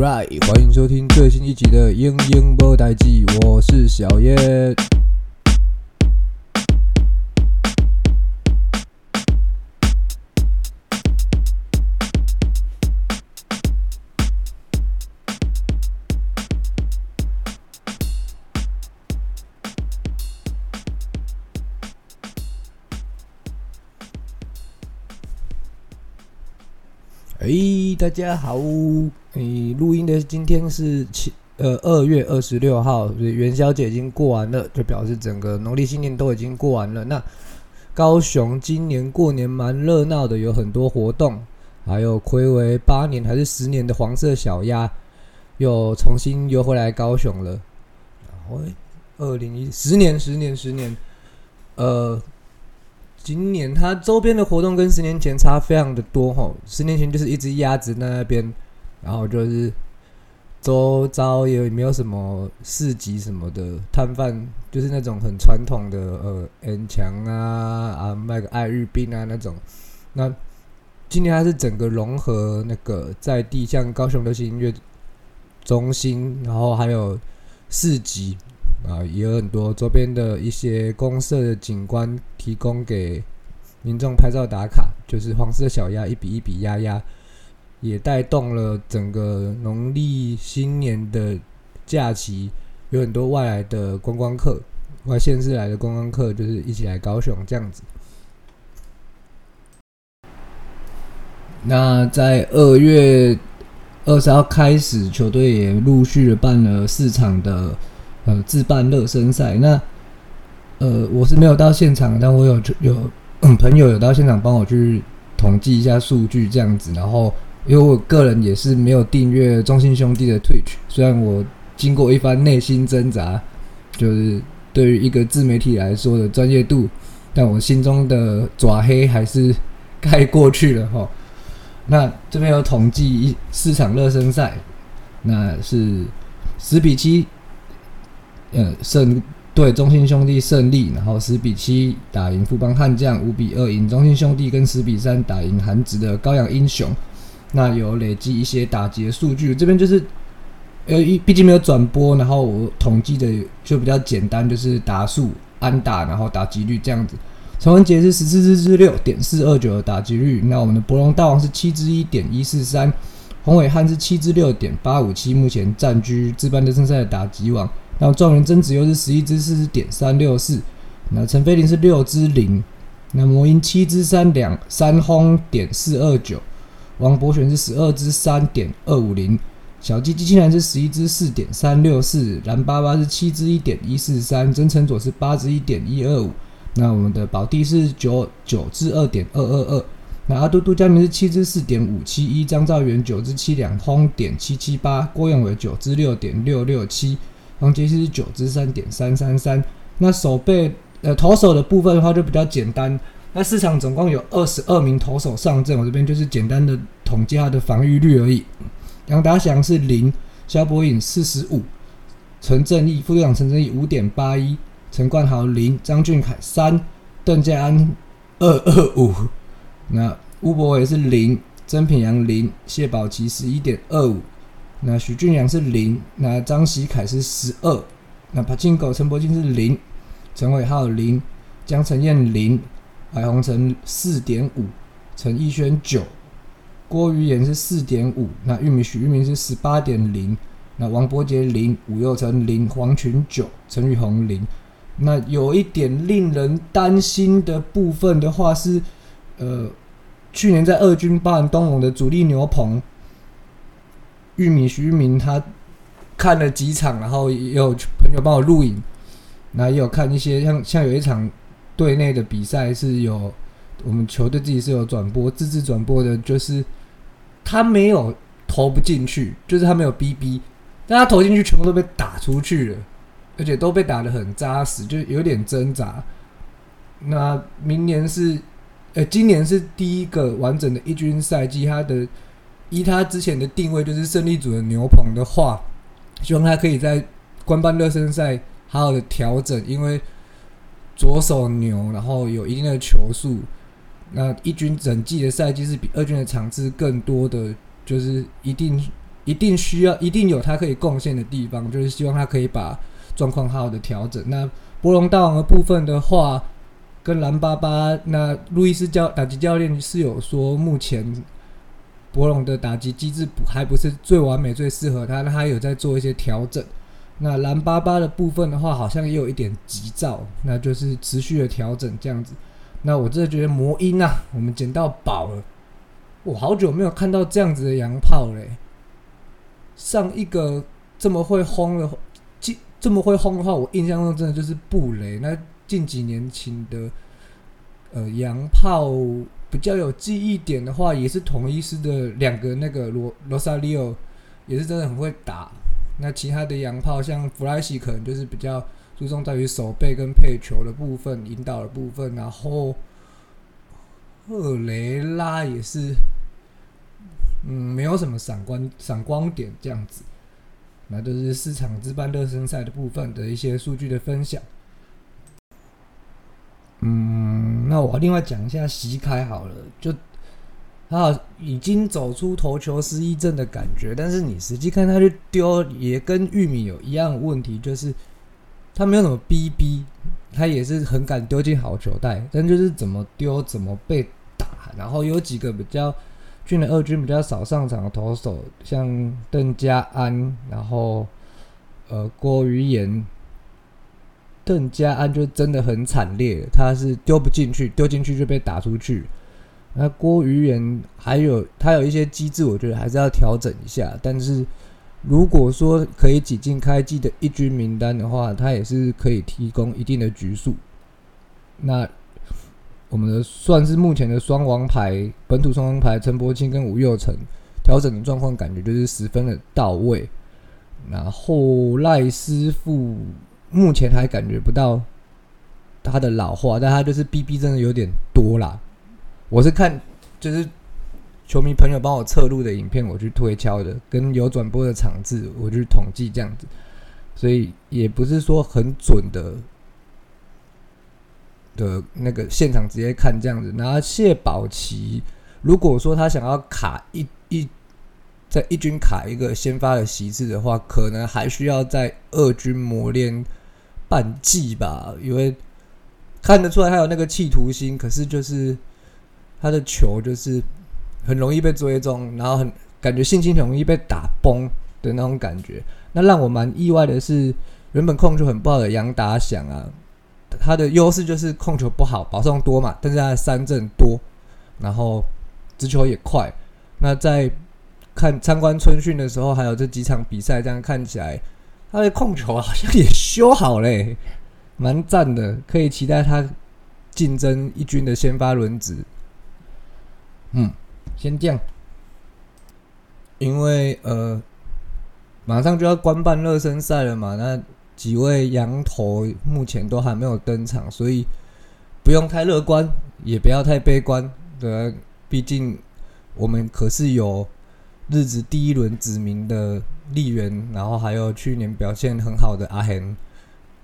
right，欢迎收听最新一集的《英英播代记》，我是小叶。哎，大家好！哎，录音的今天是七呃二月二十六号，元宵节已经过完了，就表示整个农历新年都已经过完了。那高雄今年过年蛮热闹的，有很多活动，还有暌违八年还是十年的黄色小鸭又重新又回来高雄了。然后二零一十年，十年，十年，呃。今年它周边的活动跟十年前差非常的多哈，十年前就是一只鸭子那边，然后就是周遭也没有什么市集什么的摊贩，就是那种很传统的呃 N 强啊啊卖个爱日冰啊那种。那今年它是整个融合那个在地，像高雄流行音乐中心，然后还有市集。啊，也有很多周边的一些公社的景观提供给民众拍照打卡，就是黄色小鸭一比一比鸭鸭，也带动了整个农历新年的假期，有很多外来的观光客，外县市来的观光客，就是一起来高雄这样子。那在二月二十号开始，球队也陆续办了四场的。呃，自办热身赛，那呃，我是没有到现场，但我有有朋友有到现场帮我去统计一下数据，这样子。然后，因为我个人也是没有订阅中信兄弟的 Twitch，虽然我经过一番内心挣扎，就是对于一个自媒体来说的专业度，但我心中的爪黑还是盖过去了哈。那这边有统计一四场热身赛，那是十比七。呃，胜对中信兄弟胜利，然后十比七打赢富邦悍将，五比二赢中信兄弟，跟十比三打赢韩职的高阳英雄。那有累积一些打劫数据，这边就是呃，毕竟没有转播，然后我统计的就比较简单，就是打数、安打，然后打击率这样子。陈文杰是十四支之六点四二九的打击率，那我们的博龙大王是七支一点一四三，宏伟汉是七支六点八五七，目前占据自班的正赛的打击王。然后状元曾子又是十一支四点三六四，那陈飞林是六支零，那魔音七支三两三轰点四二九，王博选是十二支三点二五零，小鸡机器人是十一支四点三六四，蓝巴巴是七支一点一四三，曾成佐是八支一点一二五，那我们的宝弟是九九支二点二二二，那阿嘟嘟加明是七支四点五七一，张兆元九支七两轰点七七八，郭永伟九支六点六六七。黄杰希是九支三点三三三，那手背呃投手的部分的话就比较简单，那市场总共有二十二名投手上阵，我这边就是简单的统计他的防御率而已。杨达祥是零，肖博颖四十五，陈正义副队长陈正义五点八一，陈冠豪零，张俊凯三，邓家安二二五，那吴博伟是零，曾品阳零，谢宝琪十一点二五。那许俊阳是零，那张喜凯是十二，那帕金狗陈柏金是零，陈伟浩零，江晨燕零，海宏成四点五，陈奕轩九，郭于言是四点五，那玉米许玉明是十八点零，那王伯杰零，吴佑成零，黄群九，陈宇宏零，那有一点令人担心的部分的话是，呃，去年在二军办东龙的主力牛棚。玉米徐玉明他看了几场，然后也有朋友帮我录影，那也有看一些像像有一场队内的比赛是有我们球队自己是有转播自制转播的，就是他没有投不进去，就是他没有 BB，但他投进去全部都被打出去了，而且都被打的很扎实，就有点挣扎。那明年是呃今年是第一个完整的一军赛季，他的。依他之前的定位，就是胜利组的牛棚的话，希望他可以在官办热身赛好好的调整，因为左手牛，然后有一定的球速，那一军整季的赛季是比二军的场次更多的，就是一定一定需要，一定有他可以贡献的地方，就是希望他可以把状况好好的调整。那博龙大王的部分的话，跟蓝巴巴，那路易斯教打击教练是有说，目前博龙的打击机制不还不是最完美、最适合他，那他有在做一些调整。那蓝巴巴的部分的话，好像也有一点急躁，那就是持续的调整这样子。那我真的觉得魔音啊，我们捡到宝了！我好久没有看到这样子的洋炮嘞。上一个这么会轰的，这这么会轰的话，我印象中真的就是布雷。那近几年请的，呃，洋炮比较有记忆点的话，也是同一师的两个那个罗罗萨利奥，也是真的很会打。那其他的洋炮像弗莱西，可能就是比较注重在于手背跟配球的部分、引导的部分。然后赫雷拉也是，嗯，没有什么闪光闪光点这样子。那都是市场之班热身赛的部分的一些数据的分享。嗯，那我另外讲一下席开好了，就。他已经走出投球失忆症的感觉，但是你实际看他去丢，也跟玉米有一样问题，就是他没有什么逼逼，他也是很敢丢进好球袋，但就是怎么丢怎么被打。然后有几个比较去年二军比较少上场的投手，像邓家安，然后呃郭于言，邓家安就真的很惨烈，他是丢不进去，丢进去就被打出去。那郭于元还有他有一些机制，我觉得还是要调整一下。但是如果说可以挤进开季的一军名单的话，他也是可以提供一定的局数。那我们的算是目前的双王牌，本土双王牌陈柏清跟吴佑成调整的状况，感觉就是十分的到位。然后赖师傅目前还感觉不到他的老化，但他就是 BB 真的有点多啦。我是看，就是球迷朋友帮我测录的影片，我去推敲的，跟有转播的场次，我去统计这样子，所以也不是说很准的的那个现场直接看这样子。然后谢宝奇，如果说他想要卡一一在一军卡一个先发的席次的话，可能还需要在二军磨练半季吧，因为看得出来他有那个企图心，可是就是。他的球就是很容易被追踪，然后很感觉信心很容易被打崩的那种感觉。那让我蛮意外的是，原本控球很不好的杨达祥啊，他的优势就是控球不好，保送多嘛，但是他的三振多，然后直球也快。那在看参观春训的时候，还有这几场比赛，这样看起来他的控球好像也修好嘞，蛮赞的，可以期待他竞争一军的先发轮值。嗯，先这样，因为呃，马上就要官办热身赛了嘛，那几位羊头目前都还没有登场，所以不用太乐观，也不要太悲观，对毕竟我们可是有日子第一轮指名的丽媛，然后还有去年表现很好的阿恒，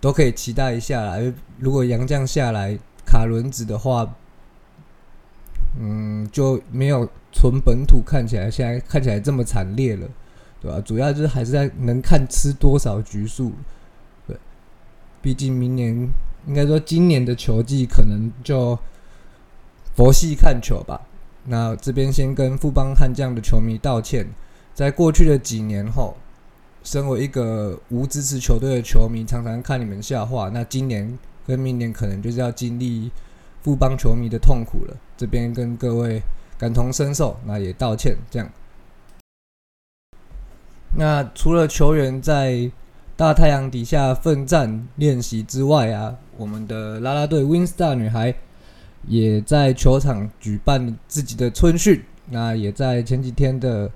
都可以期待一下啦。如果杨将下来卡轮子的话。嗯，就没有纯本土看起来，现在看起来这么惨烈了，对吧？主要就是还是在能看吃多少局数，对。毕竟明年应该说今年的球季可能就佛系看球吧。那这边先跟富邦悍将的球迷道歉，在过去的几年后，身为一个无支持球队的球迷，常常看你们笑话。那今年跟明年可能就是要经历。富邦球迷的痛苦了，这边跟各位感同身受，那也道歉。这样，那除了球员在大太阳底下奋战练习之外啊，我们的啦啦队 Winstar 女孩也在球场举办自己的春训，那也在前几天的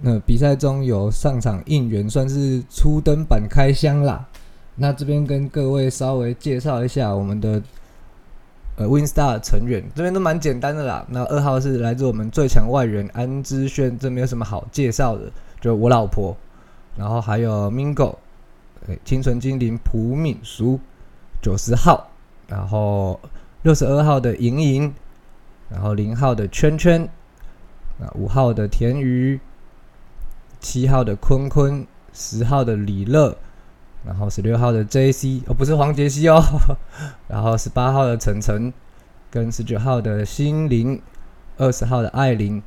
那比赛中有上场应援，算是初登板开箱啦。那这边跟各位稍微介绍一下我们的。呃，Winstar 成员这边都蛮简单的啦。那二号是来自我们最强外援安之炫，这没有什么好介绍的，就我老婆。然后还有 Mingo，清纯精灵朴敏淑，九十号。然后六十二号的莹莹，然后零号的圈圈，那五号的田鱼，七号的坤坤，十号的李乐，然后十六号的 J.C. 哦，不是黄杰希哦，然后十八号的晨晨，跟十九号的心灵，二十号的艾琳，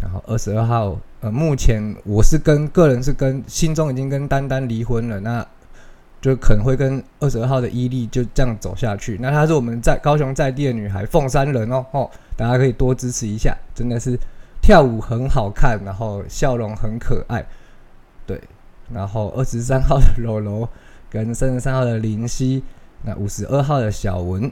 然后二十二号，呃，目前我是跟个人是跟心中已经跟丹丹离婚了，那就可能会跟二十二号的伊利就这样走下去。那她是我们在高雄在地的女孩，凤山人哦，哦，大家可以多支持一下，真的是跳舞很好看，然后笑容很可爱，对。然后二十三号的柔柔跟三十三号的林夕，那五十二号的小文，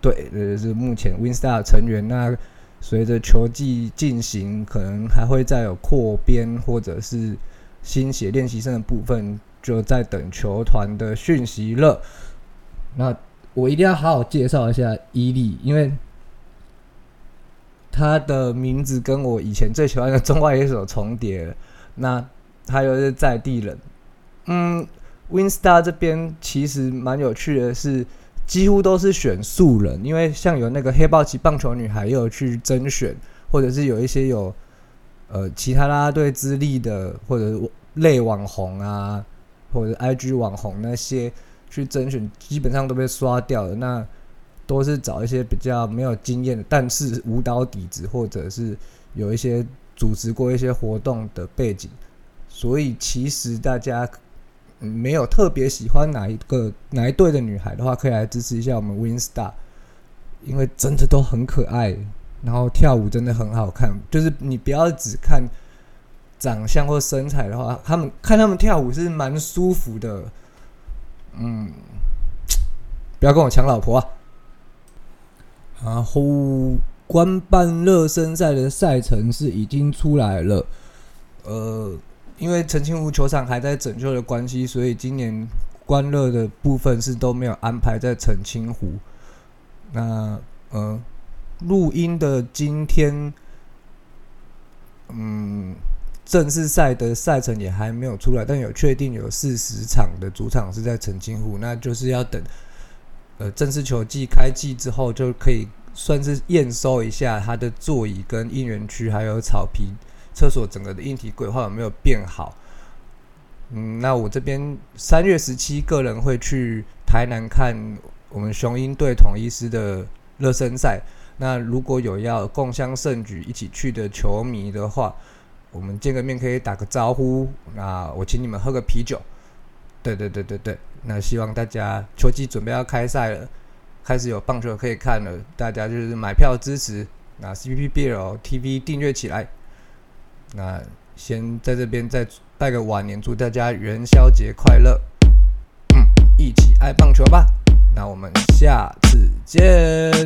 对，这是目前 WinStar 成员。那随着球季进行，可能还会再有扩编或者是新写练习生的部分，就在等球团的讯息了。那我一定要好好介绍一下伊利，因为他的名字跟我以前最喜欢的中外野手重叠。那他又是在地人，嗯，WinStar 这边其实蛮有趣的，是几乎都是选素人，因为像有那个黑豹旗棒球女孩也有去甄选，或者是有一些有呃其他啦啦队资历的，或者类网红啊，或者 IG 网红那些去甄选，基本上都被刷掉了。那都是找一些比较没有经验的，但是舞蹈底子或者是有一些组织过一些活动的背景。所以其实大家没有特别喜欢哪一个哪一队的女孩的话，可以来支持一下我们 WinStar，因为真的都很可爱，然后跳舞真的很好看。就是你不要只看长相或身材的话，他们看他们跳舞是蛮舒服的。嗯，不要跟我抢老婆啊！然后官办热身赛的赛程是已经出来了，呃。因为澄清湖球场还在整修的关系，所以今年观乐的部分是都没有安排在澄清湖。那呃，录音的今天，嗯，正式赛的赛程也还没有出来，但有确定有四十场的主场是在澄清湖，那就是要等呃正式球季开季之后，就可以算是验收一下它的座椅跟应援区还有草皮。厕所整个的硬体规划有没有变好？嗯，那我这边三月十七个人会去台南看我们雄鹰队统一师的热身赛。那如果有要共襄盛举一起去的球迷的话，我们见个面可以打个招呼。那我请你们喝个啤酒。对对对对对，那希望大家球季准备要开赛了，开始有棒球可以看了，大家就是买票支持，那 CPBL TV 订阅起来。那先在这边再拜个晚年，祝大家元宵节快乐！嗯，一起爱棒球吧！那我们下次见。